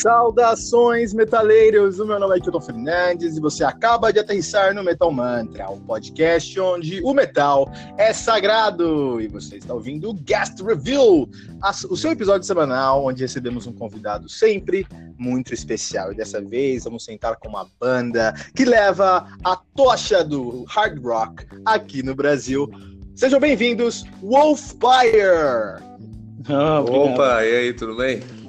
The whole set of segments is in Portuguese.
Saudações, metaleiros! O meu nome é Kilton Fernandes e você acaba de aterrissar no Metal Mantra, o um podcast onde o metal é sagrado. E você está ouvindo o Guest Review, o seu episódio semanal onde recebemos um convidado sempre muito especial. E dessa vez vamos sentar com uma banda que leva a tocha do hard rock aqui no Brasil. Sejam bem-vindos, Wolfire! Oh, Opa, e aí, tudo bem?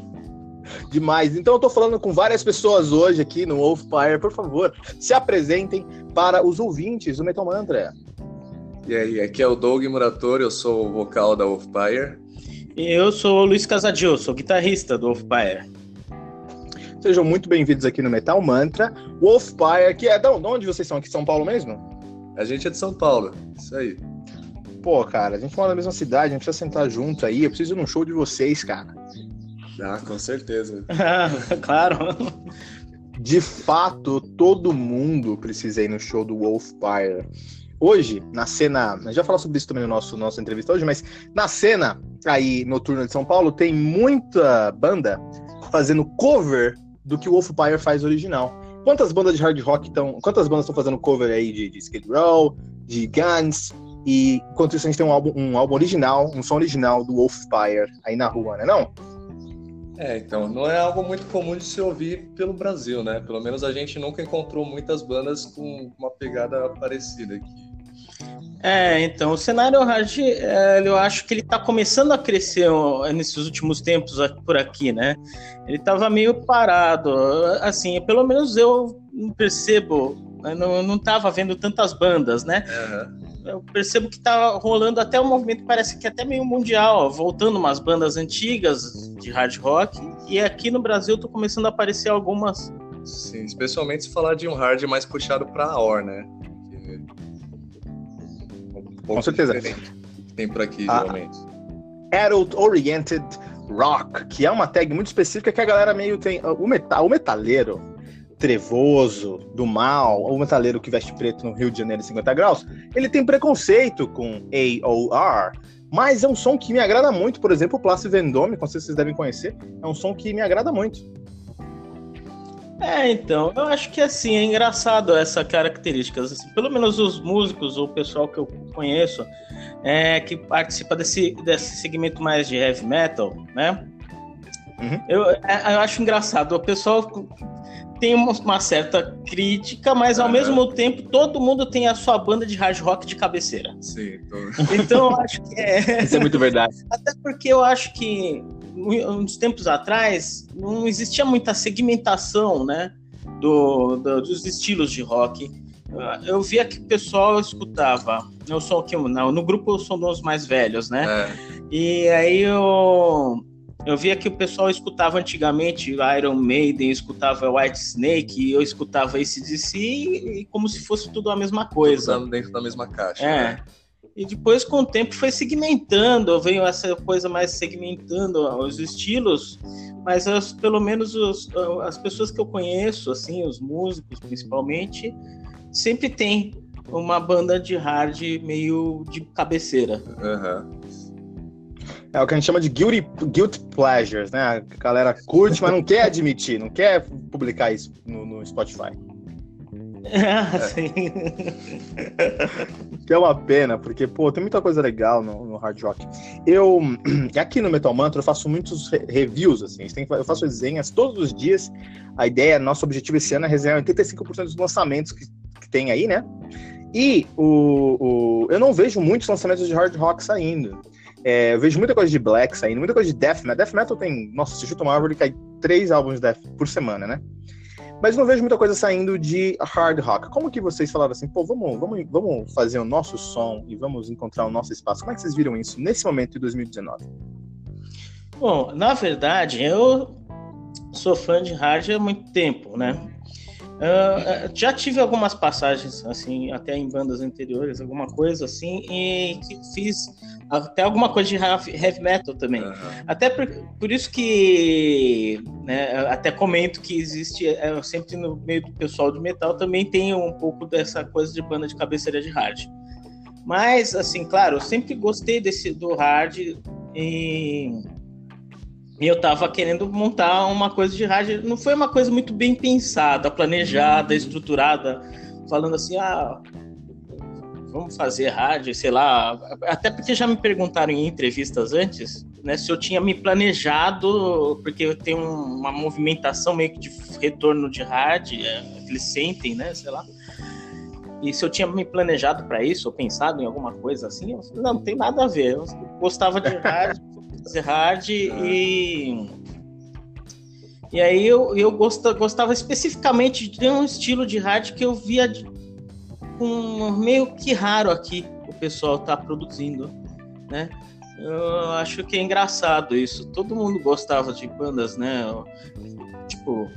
Demais. Então eu tô falando com várias pessoas hoje aqui no Wolfire. Por favor, se apresentem para os ouvintes do Metal Mantra. E aí, aqui é o Doug Muratori, eu sou o vocal da Wolfire. E eu sou o Luiz Casadio, sou guitarrista do Wolfire. Sejam muito bem-vindos aqui no Metal Mantra. Wolfire, que é de onde vocês são? Aqui de São Paulo mesmo? A gente é de São Paulo, isso aí. Pô, cara, a gente mora na mesma cidade, a gente precisa sentar junto aí. Eu preciso ir num show de vocês, cara. Ah, com certeza. claro. De fato, todo mundo precisa ir no show do Wolfire. Hoje, na cena, a gente vai falar sobre isso também no nosso nossa entrevista hoje, mas na cena aí noturna de São Paulo tem muita banda fazendo cover do que o Wolfire faz original. Quantas bandas de hard rock estão, quantas bandas estão fazendo cover aí de, de Skid Row, de Guns, e enquanto isso a gente tem um álbum, um álbum original, um som original do Wolfire aí na rua, né não? É, então, não é algo muito comum de se ouvir pelo Brasil, né? Pelo menos a gente nunca encontrou muitas bandas com uma pegada parecida aqui. É, então, o cenário hard, é, eu acho que ele está começando a crescer nesses últimos tempos por aqui, né? Ele estava meio parado, assim, pelo menos eu percebo, eu não estava vendo tantas bandas, né? Uhum eu percebo que tá rolando até um movimento parece que é até meio mundial, voltando umas bandas antigas de hard rock, e aqui no Brasil tô começando a aparecer algumas. Sim, especialmente se falar de um hard mais puxado pra OR, né? Um Com certeza. Tem por aqui, ah, geralmente. Adult Oriented Rock, que é uma tag muito específica que a galera meio tem. O metal, o metaleiro, trevoso, do mal, ou o metaleiro que veste preto no Rio de Janeiro em 50 graus, ele tem preconceito com AOR, mas é um som que me agrada muito. Por exemplo, o Place Vendôme, com certeza vocês devem conhecer, é um som que me agrada muito. É, então, eu acho que assim, é engraçado essa característica. Assim, pelo menos os músicos ou o pessoal que eu conheço é, que participa desse, desse segmento mais de heavy metal, né? Uhum. Eu, é, eu acho engraçado. O pessoal tem uma certa crítica, mas ao uhum. mesmo tempo todo mundo tem a sua banda de hard rock de cabeceira. Sim, tô... então eu acho que é. Isso é muito verdade. Até porque eu acho que uns tempos atrás não existia muita segmentação, né, do, do dos estilos de rock. Eu via que o pessoal escutava. Eu sou aqui no, no grupo eu sou dos mais velhos, né? É. E aí eu eu via que o pessoal escutava antigamente Iron Maiden, escutava White Snake, eu escutava ACDC e como se fosse tudo a mesma coisa. Tudo dentro da mesma caixa. É. Né? E depois, com o tempo, foi segmentando, veio essa coisa mais segmentando os estilos, mas as, pelo menos os, as pessoas que eu conheço, assim, os músicos principalmente, sempre tem uma banda de hard meio de cabeceira. Uhum. É o que a gente chama de guilty, guilt pleasures, né? A galera curte, mas não quer admitir, não quer publicar isso no, no Spotify. Ah, sim. Que é uma pena, porque, pô, tem muita coisa legal no, no hard rock. Eu, aqui no Metal Mantra, eu faço muitos re reviews, assim, eu faço resenhas todos os dias. A ideia, nosso objetivo esse ano é resenhar 85% dos lançamentos que, que tem aí, né? E o, o, eu não vejo muitos lançamentos de hard rock saindo. É, eu vejo muita coisa de black saindo, muita coisa de death metal. Death metal tem, nossa, se chuta uma árvore, cai três álbuns de death por semana, né? Mas não vejo muita coisa saindo de hard rock. Como que vocês falaram assim, pô, vamos, vamos, vamos fazer o nosso som e vamos encontrar o nosso espaço? Como é que vocês viram isso nesse momento de 2019? Bom, na verdade, eu sou fã de hard há muito tempo, né? Uh, já tive algumas passagens, assim, até em bandas anteriores, alguma coisa assim, e que fiz até alguma coisa de heavy metal também. Uhum. Até por, por, isso que, né, até comento que existe, é, sempre no meio do pessoal de metal também tem um pouco dessa coisa de banda de cabeceira de hard. Mas, assim, claro, eu sempre gostei desse do hard e e eu tava querendo montar uma coisa de rádio. Não foi uma coisa muito bem pensada, planejada, estruturada, falando assim, ah, vamos fazer rádio, sei lá. Até porque já me perguntaram em entrevistas antes, né, se eu tinha me planejado, porque eu tenho uma movimentação meio que de retorno de rádio, é, eles sentem, né, sei lá. E se eu tinha me planejado para isso, ou pensado em alguma coisa assim, eu falei, não, não tem nada a ver. Eu gostava de rádio hard e. E aí eu, eu gostava, gostava especificamente de um estilo de hard que eu via de, um meio que raro aqui o pessoal tá produzindo, né? Eu acho que é engraçado isso. Todo mundo gostava de bandas, né? Tipo,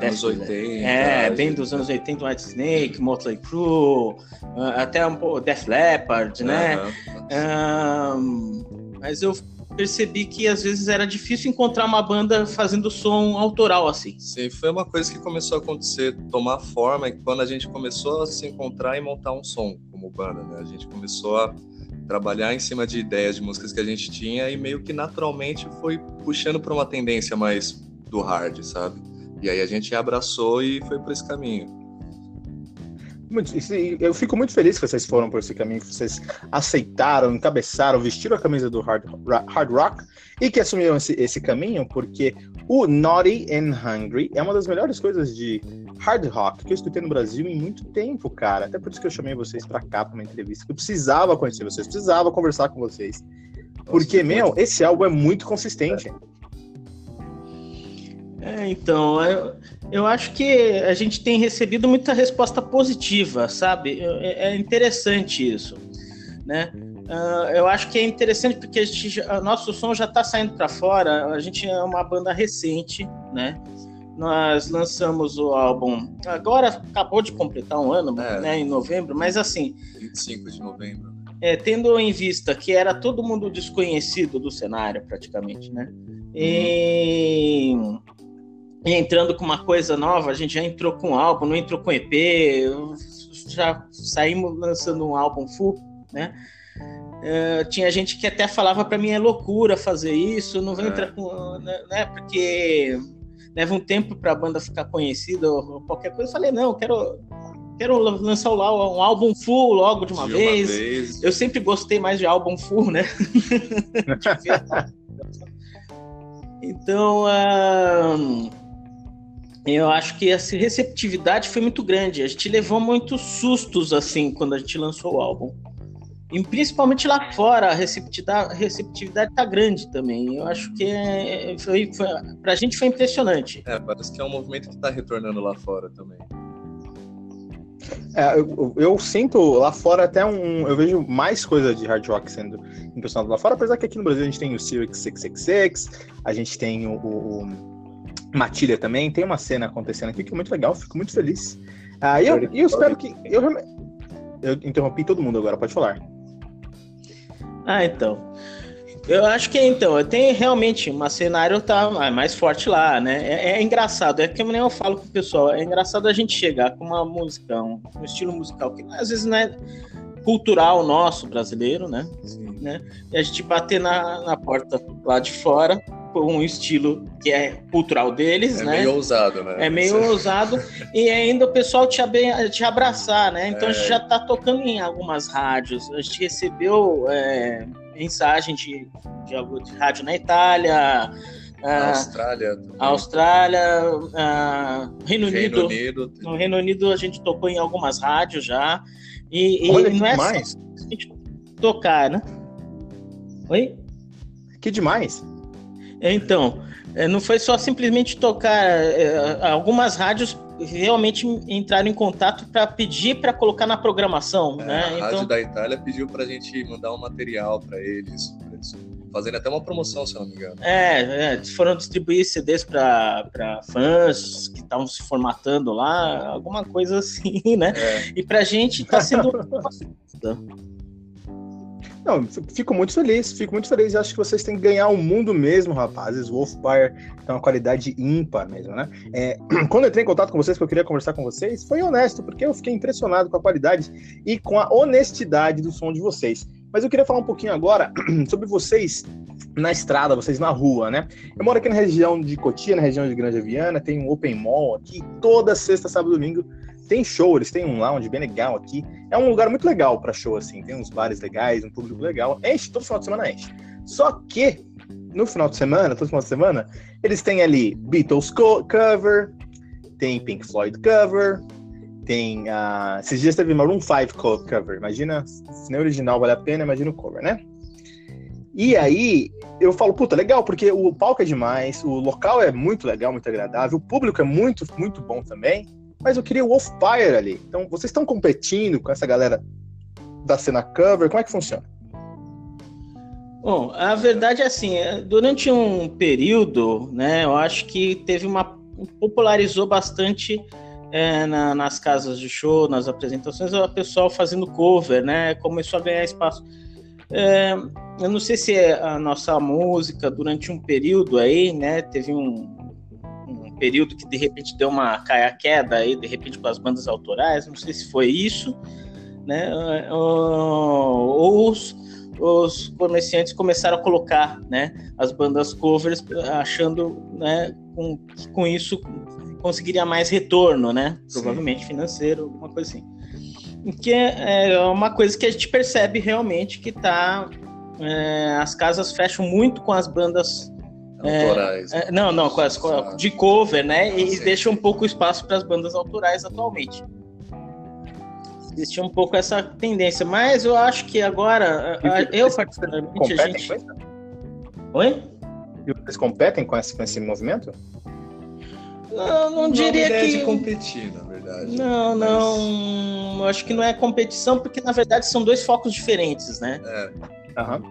anos 80. É, bem dos anos 80, White Snake, Motley Crue, até um pouco Def Leppard, né? Uhum. Um, mas eu percebi que às vezes era difícil encontrar uma banda fazendo som autoral assim. Sim, foi uma coisa que começou a acontecer, tomar forma quando a gente começou a se encontrar e montar um som como banda, né? A gente começou a trabalhar em cima de ideias de músicas que a gente tinha e meio que naturalmente foi puxando para uma tendência mais do hard, sabe? E aí a gente abraçou e foi por esse caminho eu fico muito feliz que vocês foram por esse caminho, que vocês aceitaram, encabeçaram, vestiram a camisa do hard, hard rock e que assumiram esse, esse caminho, porque o Naughty and Hungry é uma das melhores coisas de hard rock que eu escutei no Brasil em muito tempo, cara. Até por isso que eu chamei vocês para cá para uma entrevista, que eu precisava conhecer vocês, precisava conversar com vocês. Porque, meu, esse álbum é muito consistente. É, então, eu, eu acho que a gente tem recebido muita resposta positiva, sabe? É, é interessante isso, né? Uh, eu acho que é interessante porque a gente, a nosso som já está saindo para fora. A gente é uma banda recente, né? Nós lançamos o álbum agora acabou de completar um ano, é. né? Em novembro, mas assim. 25 de novembro. É, tendo em vista que era todo mundo desconhecido do cenário, praticamente, né? Uhum. E e entrando com uma coisa nova, a gente já entrou com um álbum, não entrou com EP, já saímos lançando um álbum full, né? Uh, tinha gente que até falava para mim é loucura fazer isso, não vou é. entrar com, né, né? Porque leva um tempo para a banda ficar conhecida ou qualquer coisa. Eu falei não, quero quero lançar um álbum full logo de uma, de vez. uma vez. Eu sempre gostei mais de álbum full, né? então, uh, eu acho que essa receptividade foi muito grande. A gente levou muitos sustos assim quando a gente lançou o álbum. E principalmente lá fora, a receptividade, a receptividade tá grande também. Eu acho que é, foi, foi, pra gente foi impressionante. É, parece que é um movimento que tá retornando lá fora também. É, eu, eu, sinto lá fora até um. Eu vejo mais coisa de hard rock sendo impressionado lá fora, apesar que aqui no Brasil a gente tem o Sirius 666, a gente tem o, o Matilha também. Tem uma cena acontecendo aqui que é muito legal, fico muito feliz. Ah, e eu, eu espero que. Eu, eu interrompi todo mundo agora, pode falar. Ah, então. Eu acho que então, tem realmente uma cenário tá mais forte lá, né? É, é, engraçado, é que nem eu falo com o pessoal, é engraçado a gente chegar com uma música, um, um estilo musical que às vezes não é cultural nosso brasileiro, né? Sim né? E a gente bater na, na porta lá de fora com um estilo que é cultural deles, É né? meio ousado, né? É meio ousado e ainda o pessoal te, te abraçar, né? Então a gente É. já tá tocando em algumas rádios. A gente recebeu é, mensagem de, de, algo- de rádio na Itália, ah, Austrália. Austrália, ah, Reino Reino Unido. Unido. No Reino Unido a gente tocou em algumas rádios já. E, e Olha não é demais. só a gente tocar, né? Oi? Que demais. Então, é, não foi só simplesmente tocar. é, algumas rádios realmente entraram em contato para pedir para colocar na programação, É, né? a Rádio Então, da Itália pediu pra gente mandar um material pra eles, pra eles fazerem até uma promoção, se não me engano. é, é, foram distribuir CDs para fãs que estavam se formatando lá, alguma coisa assim, né? É, E pra gente tá sendo. Não, fico muito feliz, fico muito feliz. Acho que vocês têm que ganhar o mundo mesmo, rapazes. Wolfire tem uma qualidade ímpar mesmo, né? É, quando entrei em contato com vocês, que eu queria conversar com vocês, foi honesto, porque eu fiquei impressionado com a qualidade e com a honestidade do som de vocês. Mas eu queria falar um pouquinho agora sobre vocês na estrada, vocês na rua, né? Eu moro aqui na região de Cotia, na região de Grande Viana, tem um open mall aqui, toda sexta, sábado e domingo tem show, eles têm um lounge bem legal aqui. É um lugar muito legal para show, assim. Tem uns bares legais, um público legal. Enche, todo final de semana enche. Só que, no final de semana, todo final de semana, eles têm ali Beatles co- cover, tem Pink Floyd cover, tem. Uh, esses dias teve Maroon 5 co- cover. Imagina, se nem original vale a pena, imagina o cover, né? E aí, eu falo, puta, legal, porque o palco é demais, o local é muito legal, muito agradável, o público é muito, muito bom também mas eu queria o Wolfire ali. Então, vocês estão competindo com essa galera da cena cover? Como é que funciona? Bom, a verdade é assim, é, durante um período, né, eu acho que teve uma popularizou bastante é, na- nas casas de show, nas apresentações, o pessoal fazendo cover, né, começou a ganhar espaço. É, eu não sei se é a nossa música durante um período aí, né, teve um, um período que de repente deu uma caia queda aí, de repente com as bandas autorais, não sei se foi isso, né, ou os os comerciantes começaram a colocar né, as bandas covers, achando né, com, que com isso conseguiria mais retorno, né? Sim. Provavelmente financeiro, alguma coisa assim. Que é é uma coisa que a gente percebe realmente que tá. é, as casas fecham muito com as bandas. autorais. é, não, não, com as com a- de cover, né? E Sim. deixam um pouco espaço para as bandas autorais atualmente. Existe um pouco essa tendência, mas eu acho que agora, eu particularmente, a gente... Oi? E vocês competem com esse, com esse movimento? Eu não é uma diria ideia que... de competir, na verdade. Não, Mas, não. Eu acho que não é competição, porque na verdade são dois focos diferentes, né? É, Aham.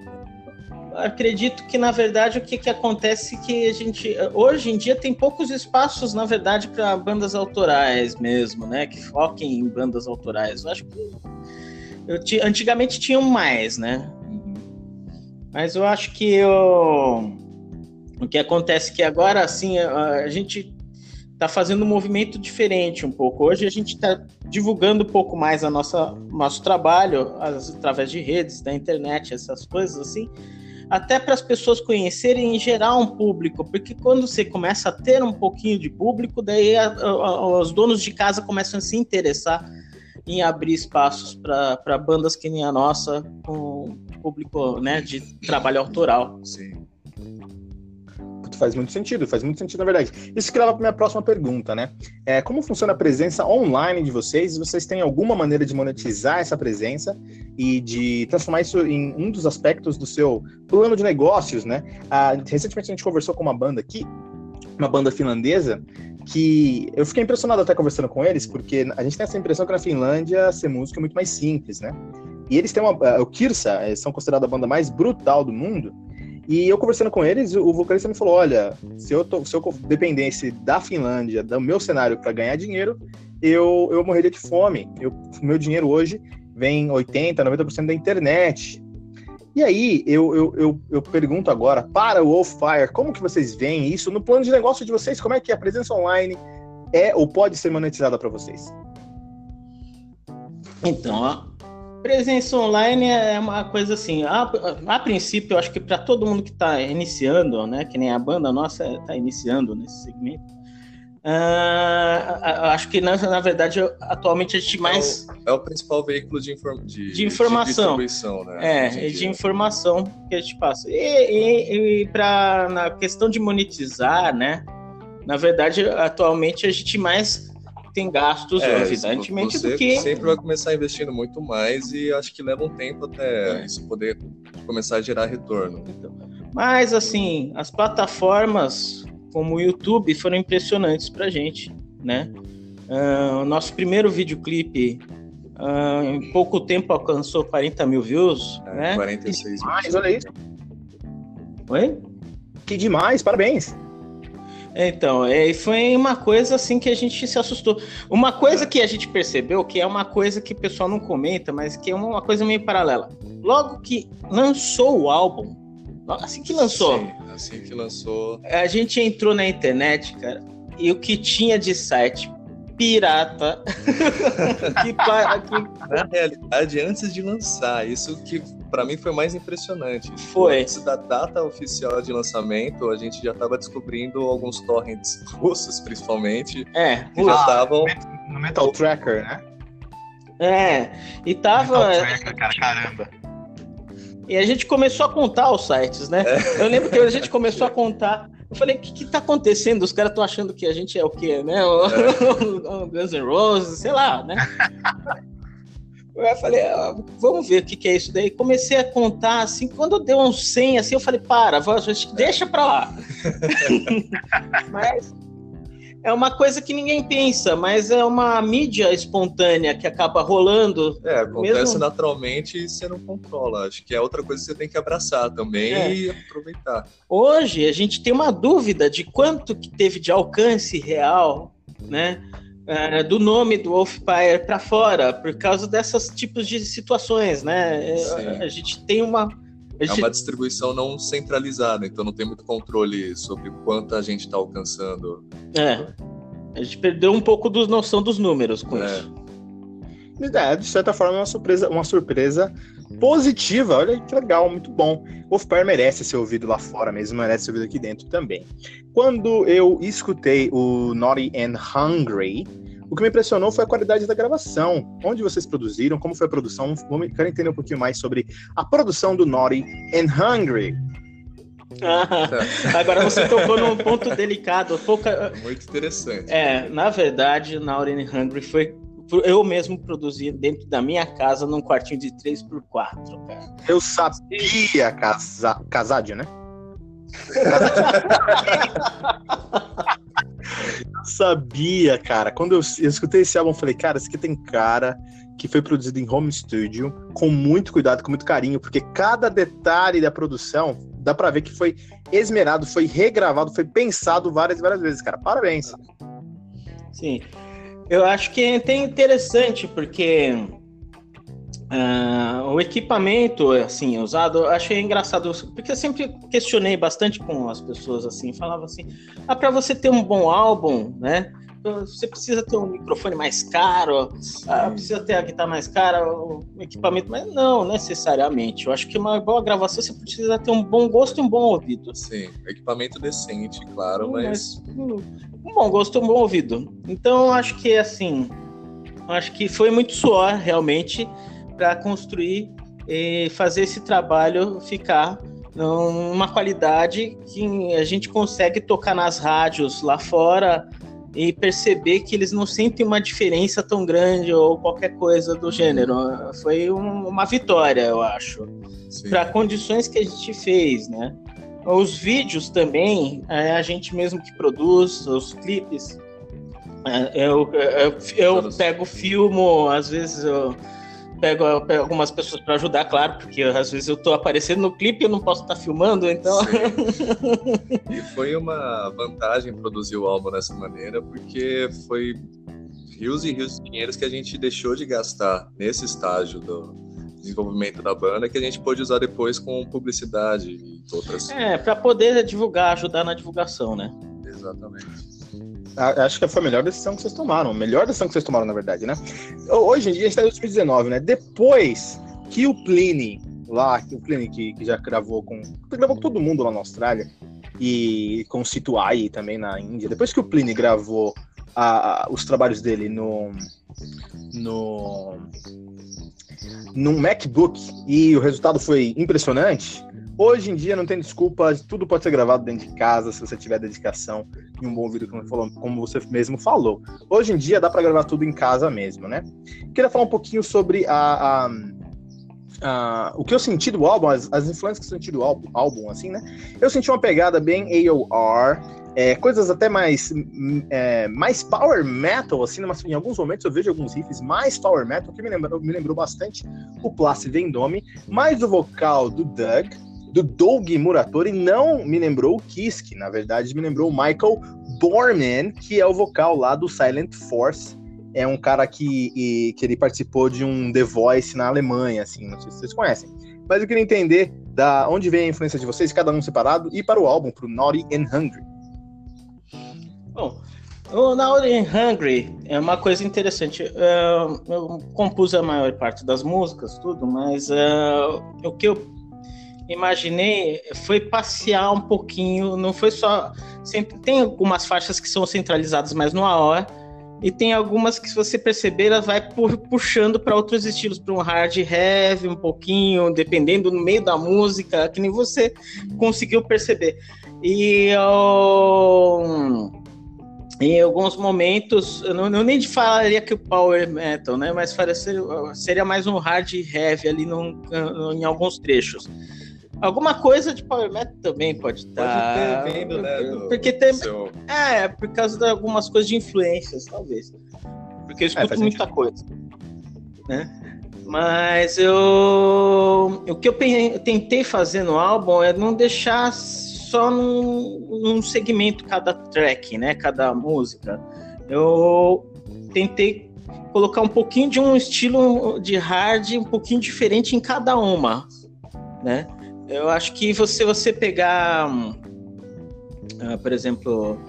Acredito que na verdade o que, que acontece é que a gente hoje em dia tem poucos espaços, na verdade, para bandas autorais mesmo, né? Que foquem em bandas autorais. Eu acho que eu ti- antigamente tinham mais, né? uhum. Mas eu acho que eu- o que acontece é que agora, assim, a gente está fazendo um movimento diferente um pouco. Hoje a gente está divulgando um pouco mais a nossa nosso trabalho as- através de redes, da internet, essas coisas assim, até para as pessoas conhecerem e gerar um público, porque quando você começa a ter um pouquinho de público, daí a- a- os donos de casa começam a se interessar em abrir espaços para bandas que nem a nossa, com público né, de trabalho autoral. Sim. Faz muito sentido, faz muito sentido, na verdade. Isso que leva para minha próxima pergunta, né? É, como funciona a presença online de vocês? Vocês têm alguma maneira de monetizar essa presença e de transformar isso em um dos aspectos do seu plano de negócios, né? Ah, recentemente a gente conversou com uma banda aqui, uma banda finlandesa, que eu fiquei impressionado até conversando com eles, porque a gente tem essa impressão que na Finlândia ser música é muito mais simples, né? E eles têm uma. ah, O Kirsa, eles são considerados a banda mais brutal do mundo. E eu conversando com eles, o vocalista me falou: olha, se eu, tô, se eu dependesse da Finlândia, do meu cenário para ganhar dinheiro, eu, eu morreria de fome. Eu, meu dinheiro hoje vem 80%, 90% da internet. E aí, eu, eu, eu, eu pergunto agora, para o Wolfire, como que vocês veem isso no plano de negócio de vocês? Como é que a presença online é ou pode ser monetizada para vocês? Então, Presença online é uma coisa assim, a, a princípio, eu acho que para todo mundo que está iniciando, né, que nem a banda nossa está iniciando nesse segmento, uh, acho que na, na, verdade atualmente a gente mais é o, é o principal veículo de, inform, de, de informação, de distribuição, né? É, de informação que a gente passa. E, e, e para na questão de monetizar, né? Na verdade, atualmente a gente mais tem gastos, é, evidentemente, você do que. sempre vai começar investindo muito mais e acho que leva um tempo até isso poder começar a gerar retorno. Então, mas, assim, as plataformas como o YouTube foram impressionantes pra gente, né? Uh, o nosso primeiro videoclipe uh, em pouco tempo alcançou 40 mil views, é, né? 46 mil. olha isso. Oi? Que demais, parabéns. Então, é, foi uma coisa assim que a gente se assustou. Uma coisa que a gente percebeu, que é uma coisa que o pessoal não comenta, mas que é uma coisa meio paralela. Logo que lançou o álbum, assim que lançou. Sim, assim que lançou. A gente entrou na internet, cara, e o que tinha de site pirata. que, que... Na realidade, antes de lançar, isso que para mim foi mais impressionante. Foi. Antes da data oficial de lançamento, a gente já estava descobrindo alguns torrents russos, principalmente. É, que já estavam. No Metal Tracker, né? É, e tava. Metal Tracker, cara, caramba. E a gente começou a contar os sites, né? É. Eu lembro que a gente começou a contar. Eu falei, o que, que tá acontecendo? Os caras estão achando que a gente é o quê, né? O, é. Guns N' Roses, sei lá, né? Eu falei, ah, vamos ver o que, que, é isso daí. Comecei a contar, assim, quando deu uns 100, assim, eu falei, para, deixa pra lá. mas é uma coisa que ninguém pensa, mas é uma mídia espontânea que acaba rolando. É, acontece mesmo... naturalmente e você não controla. Acho que é outra coisa que você tem que abraçar também é. e aproveitar. Hoje a gente tem uma dúvida de quanto que teve de alcance real, né? É, do nome do Wolfpair para fora, por causa dessas tipos de situações, né? É, a gente tem uma. É uma distribuição não centralizada, então não tem muito controle sobre quanta a gente está alcançando. É. A gente perdeu um pouco da noção dos números com é. isso. É, de certa forma, é uma surpresa, uma surpresa positiva. Olha que legal, muito bom. Wolfpair merece ser ouvido lá fora mesmo, merece ser ouvido aqui dentro também. Quando eu escutei o Naughty and Hungry, o que me impressionou foi a qualidade da gravação. Onde vocês produziram, como foi a produção. Quero entender um pouquinho mais sobre a produção do Naughty and Hungry. Ah, agora você tocou num ponto delicado. Pouca... Muito interessante. É, na verdade, Naughty and Hungry foi eu mesmo produzi dentro da minha casa num quartinho de 3x4, cara. Eu sabia, casa... Casadio, né? sabia, cara. Quando eu, eu escutei esse álbum, eu falei, cara, esse aqui tem cara que foi produzido em home studio, com muito cuidado, com muito carinho, porque cada detalhe da produção dá pra ver que foi esmerado, foi regravado, foi pensado várias e várias vezes, cara. Parabéns. Sim. Eu acho que é interessante, porque uh, o equipamento, assim, usado, eu achei engraçado, porque eu sempre questionei bastante com as pessoas, assim, falava assim, ah, para você ter um bom álbum, né, você precisa ter um microfone mais caro, ah, precisa ter a guitarra mais cara, o equipamento, mas não necessariamente. Eu acho que uma boa gravação você precisa ter um bom gosto e um bom ouvido. Sim, equipamento decente, claro, mas. mas um bom gosto e um bom ouvido. Então, acho que assim, acho que foi muito suor realmente para construir e fazer esse trabalho ficar numa qualidade que a gente consegue tocar nas rádios lá fora e perceber que eles não sentem uma diferença tão grande ou qualquer coisa do gênero. Foi um, uma vitória, eu acho, para condições que a gente fez, né? Os vídeos também, é a gente mesmo que produz, os clipes. É, eu, eu, eu pego filmo, às vezes eu pego, pego algumas pessoas para ajudar, claro, porque às vezes eu tô aparecendo no clipe e eu não posso estar tá filmando, então. e foi uma vantagem produzir o álbum dessa maneira, porque foi rios e rios de dinheiros que a gente deixou de gastar nesse estágio do desenvolvimento da banda que a gente pôde usar depois com publicidade e outras. É, para poder divulgar, ajudar na divulgação, né? Exatamente. Acho que foi a melhor decisão que vocês tomaram. A melhor decisão que vocês tomaram, na verdade, né? Hoje em dia, a gente tá em 2019, né? Depois que o Pliny, lá, o Pliny que, que já gravou com. gravou com todo mundo lá na Austrália, e com o Situai também na Índia. Depois que o Pliny gravou a, a, os trabalhos dele no. no. num MacBook e o resultado foi impressionante, Hoje em dia não tem desculpa, tudo pode ser gravado dentro de casa se você tiver dedicação e um bom vídeo, como você mesmo falou. Hoje em dia dá para gravar tudo em casa mesmo, né? Queria falar um pouquinho sobre a, a, a o que eu senti do álbum, as, as influências que eu senti do álbum, álbum, assim, né? Eu senti uma pegada bem AOR, é, coisas até mais é, mais power metal, assim, mas em alguns momentos eu vejo alguns riffs mais power metal, que me lembrou, me lembrou bastante o Place Vendôme, mais o vocal do Doug, do Doug Muratori não me lembrou o Kiske, na verdade me lembrou o Michael Borman, que é o vocal lá do Silent Force. É um cara que, e, que ele participou de um The Voice na Alemanha, assim, não sei se vocês conhecem. Mas eu queria entender da onde vem a influência de vocês, cada um separado, e para o álbum, para o Naughty and Hungry. Bom, o Naughty and Hungry é uma coisa interessante. Uh, eu compus a maior parte das músicas, tudo, mas uh, o que eu imaginei foi passear um pouquinho, não foi só. Sempre, tem algumas faixas que são centralizadas mais no AOR, e tem algumas que, se você perceber, ela vai puxando para outros estilos, para um hard heavy um pouquinho, dependendo no meio da música, que nem você conseguiu perceber. E em alguns momentos, eu não, eu nem falaria que o power metal, né? Mas seria mais um hard heavy ali num, em alguns trechos. Alguma coisa de Power Metal também pode estar. Pode ter vindo, né? Do, porque tem. Seu... É, por causa de algumas coisas de influências, talvez. Porque eu é, escuto é, muita sentido. coisa. Né? Mas eu. O que eu tentei fazer no álbum é não deixar só num, num segmento cada track, né? Cada música. Eu tentei colocar um pouquinho de um estilo de hard um pouquinho diferente em cada uma, né? Eu acho que você você pegar, uh, por exemplo,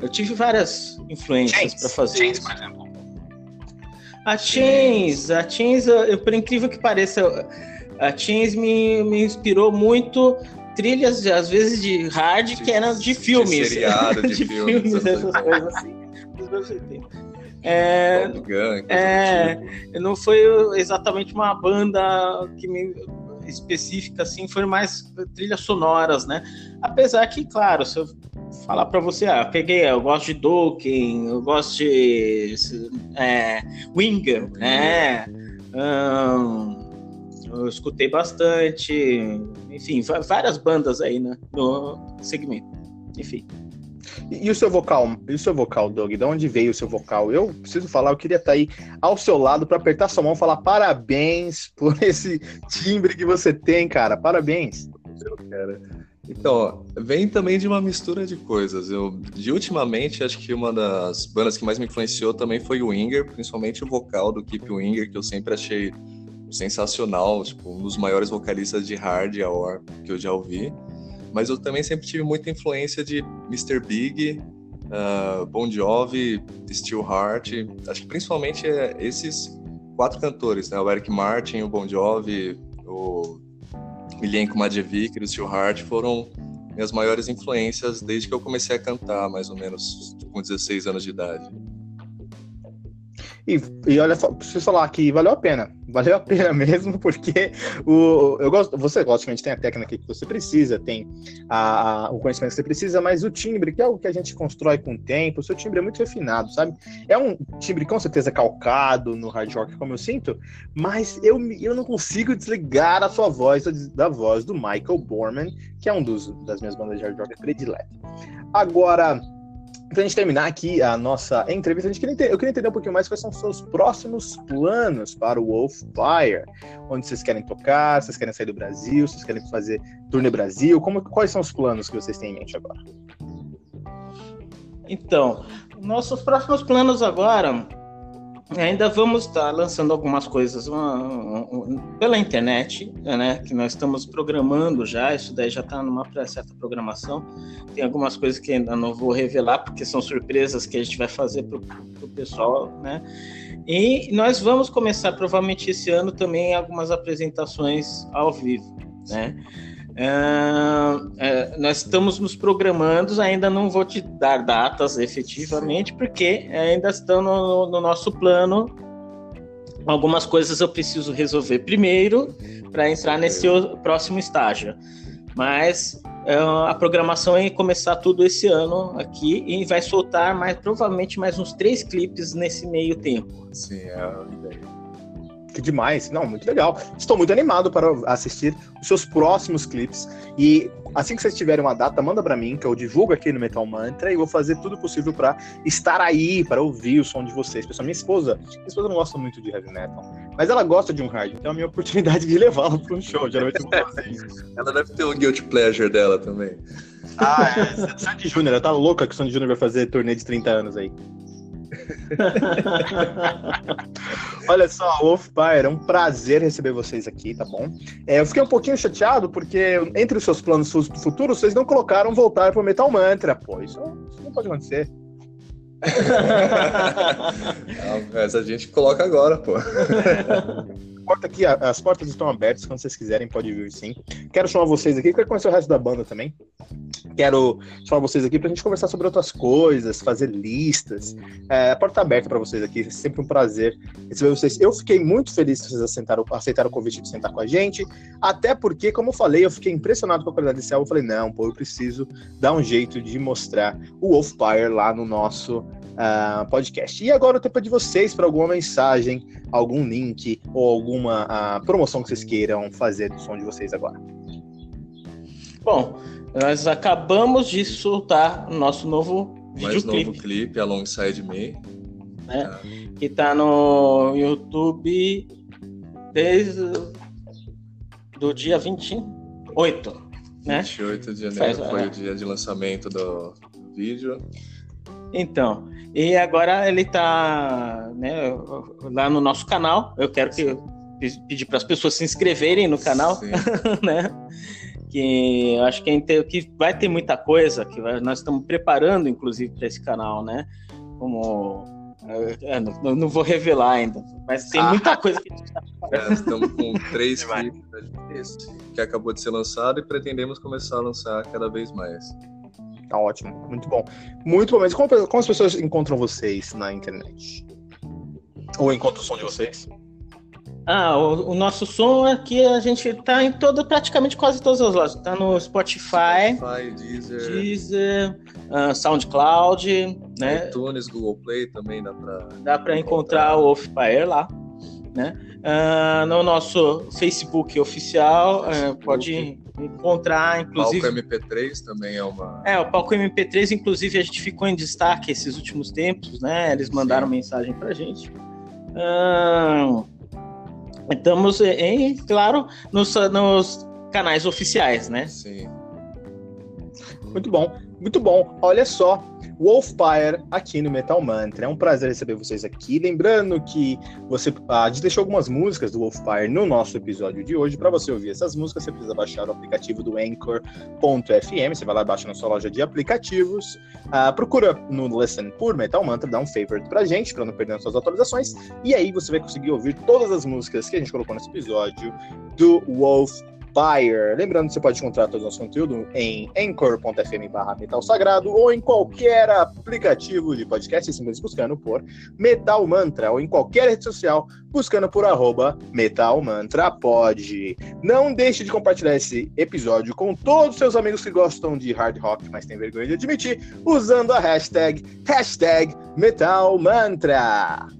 eu tive várias influências para fazer Chains, isso. por exemplo. A Chains, a Chains, eu, por incrível que pareça, a Chains me, me inspirou muito trilhas, às vezes, de hard, de, que eram de filmes. De seriado, de, de filmes, filmes essas coisas assim. É, é, tipo. não foi exatamente uma banda que me específica, assim, foram mais trilhas sonoras, né? Apesar que, claro, se eu falar para você, ah, peguei, eu gosto de Dokken, eu gosto de é, Winger, né? eu escutei bastante, enfim, várias bandas aí, né, no segmento. Enfim. E, o seu vocal? E o seu vocal, Doug? De onde veio o seu vocal? Eu preciso falar, eu queria estar aí ao seu lado para apertar sua mão e falar parabéns por esse timbre que você tem, cara. Parabéns. Cara. Então, vem também de uma mistura de coisas. Eu, de ultimamente, acho que uma das bandas que mais me influenciou também foi o Winger, principalmente o vocal do Keep Winger, que eu sempre achei sensacional, tipo, um dos maiores vocalistas de hard hour que eu já ouvi mas eu também sempre tive muita influência de Mr. Big, uh, Bon Jovi, Steel Heart. Acho que principalmente é esses quatro cantores, né? O Eric Martin, o Bon Jovi, o Milenko Madjevic e o Steel Heart foram minhas maiores influências desde que eu comecei a cantar, mais ou menos com 16 anos de idade. E, e olha só, preciso falar aqui, valeu a pena. Valeu a pena mesmo, porque o, eu gosto, você logicamente tem a técnica que você precisa, tem a, a, o conhecimento que você precisa, mas o timbre, que é algo que a gente constrói com o tempo, o seu timbre é muito refinado, sabe? É um timbre com certeza calcado no hard rock, como eu sinto, mas eu, eu não consigo desligar a sua voz, da voz do Michael Borman, que é um dos, das minhas bandas de hard rock prediletas. Agora, Pra gente terminar aqui a nossa entrevista, a gente queria entender, eu queria entender um pouquinho mais quais são os seus próximos planos para o Wolfire. Onde vocês querem tocar, vocês querem sair do Brasil, vocês querem fazer turnê Brasil, como, quais são os planos que vocês têm em mente agora? Então, nossos próximos planos agora ainda vamos estar lançando algumas coisas uma, uma, pela internet, né? Que nós estamos programando já. Isso daí já está numa certa programação. Tem algumas coisas que ainda não vou revelar porque são surpresas que a gente vai fazer para o pessoal, né? E nós vamos começar provavelmente esse ano também algumas apresentações ao vivo, né? Uh, uh, nós estamos nos programando, ainda não vou te dar datas efetivamente, porque ainda estão no, no nosso plano. Algumas coisas eu preciso resolver primeiro para entrar nesse próximo estágio. Mas uh, a programação é começar tudo esse ano aqui e vai soltar mais provavelmente mais uns três clipes nesse meio tempo. Sim, é a ideia. Que demais. Não, muito legal. Estou muito animado para assistir os seus próximos clipes. E assim que vocês tiverem uma data, manda para mim, que eu divulgo aqui no Metal Mantra e vou fazer tudo possível para estar aí, para ouvir o som de vocês. Pessoal, minha esposa, minha esposa não gosta muito de heavy metal, mas ela gosta de um hard, então é a minha oportunidade de levá-la para um show. Geralmente eu vou fazer isso. Ela deve ter o guilty pleasure dela também. Ah, é. Sandy Júnior, ela tá louca que o Sandy Júnior vai fazer turnê de 30 anos aí. Olha só, Wolfpair, é um prazer receber vocês aqui, tá bom? É, eu fiquei um pouquinho chateado porque entre os seus planos futuros, vocês não colocaram voltar pro Metal Mantra, pô. Isso, isso não pode acontecer. não, mas a gente coloca agora, pô. porta aqui, as portas estão abertas, quando vocês quiserem, pode vir sim. Quero chamar vocês aqui, quero conhecer o resto da banda também. Quero chamar vocês aqui pra gente conversar sobre outras coisas, fazer listas. É, a porta tá aberta para vocês aqui, é sempre um prazer receber vocês. Eu fiquei muito feliz que vocês aceitaram, aceitaram o convite de sentar com a gente, até porque, como eu falei, eu fiquei impressionado com a qualidade desse álbum. Eu falei, não, pô, eu preciso dar um jeito de mostrar o Wolfpire lá no nosso uh, podcast. E agora o tempo é de vocês para alguma mensagem, algum link ou alguma uh, promoção que vocês queiram fazer do som de vocês agora. Bom, nós acabamos de soltar o nosso novo Mais novo clipe, Alongside Me. Né? Ah. Que tá no YouTube desde do dia 28, né? 28 de janeiro Faz, foi é. o dia de lançamento do vídeo. Então, e agora ele está né, lá no nosso canal. Eu quero que pedir para as pessoas se inscreverem no canal, né? Que eu acho que, é que vai ter muita coisa que nós estamos preparando, inclusive, para esse canal, né? Como é, não, não, vou revelar ainda, mas tem muita coisa que a gente está é, Estamos com três clipes que acabou de ser lançado e pretendemos começar a lançar cada vez mais. Tá ótimo, muito bom. Muito bom, mas como, como as pessoas encontram vocês na internet? Ou encontram o som de vocês? Ah, o, o, nosso som aqui a gente tá em todo, praticamente quase todas as lojas. Tá no Spotify, Spotify Deezer, Deezer uh, SoundCloud, né? iTunes, Google Play também dá pra. Dá pra encontrar, encontrar o Wolfpair lá, né? Uh, no nosso Facebook oficial, uh, Facebook. pode encontrar, inclusive. O Palco MP3 também é uma. É, o Palco MP3, inclusive, a gente ficou em destaque esses últimos tempos, né? Eles mandaram Sim. mensagem pra gente. Uh, estamos, em, claro, nos, nos canais oficiais, né? Sim. Muito bom, muito bom. Olha só, Wolfpire aqui no Metal Mantra. É um prazer receber vocês aqui. Lembrando que você, a gente deixou algumas músicas do Wolfpire no nosso episódio de hoje. Para você ouvir essas músicas, você precisa baixar o aplicativo do Anchor.fm. Você vai lá, baixa na sua loja de aplicativos. Uh, procura no Listen por Metal Mantra, dá um favorite pra gente, para não perder as suas atualizações. E aí você vai conseguir ouvir todas as músicas que a gente colocou nesse episódio do Wolf Lembrando que você pode encontrar todo o nosso conteúdo em anchor.fm barra metal sagrado ou em qualquer aplicativo de podcast, simplesmente buscando por Metal Mantra ou em qualquer rede social buscando por arroba Metal Mantra. Não deixe de compartilhar esse episódio com todos os seus amigos que gostam de hard rock, mas tem vergonha de admitir, usando a hashtag, hashtag Metal Mantra.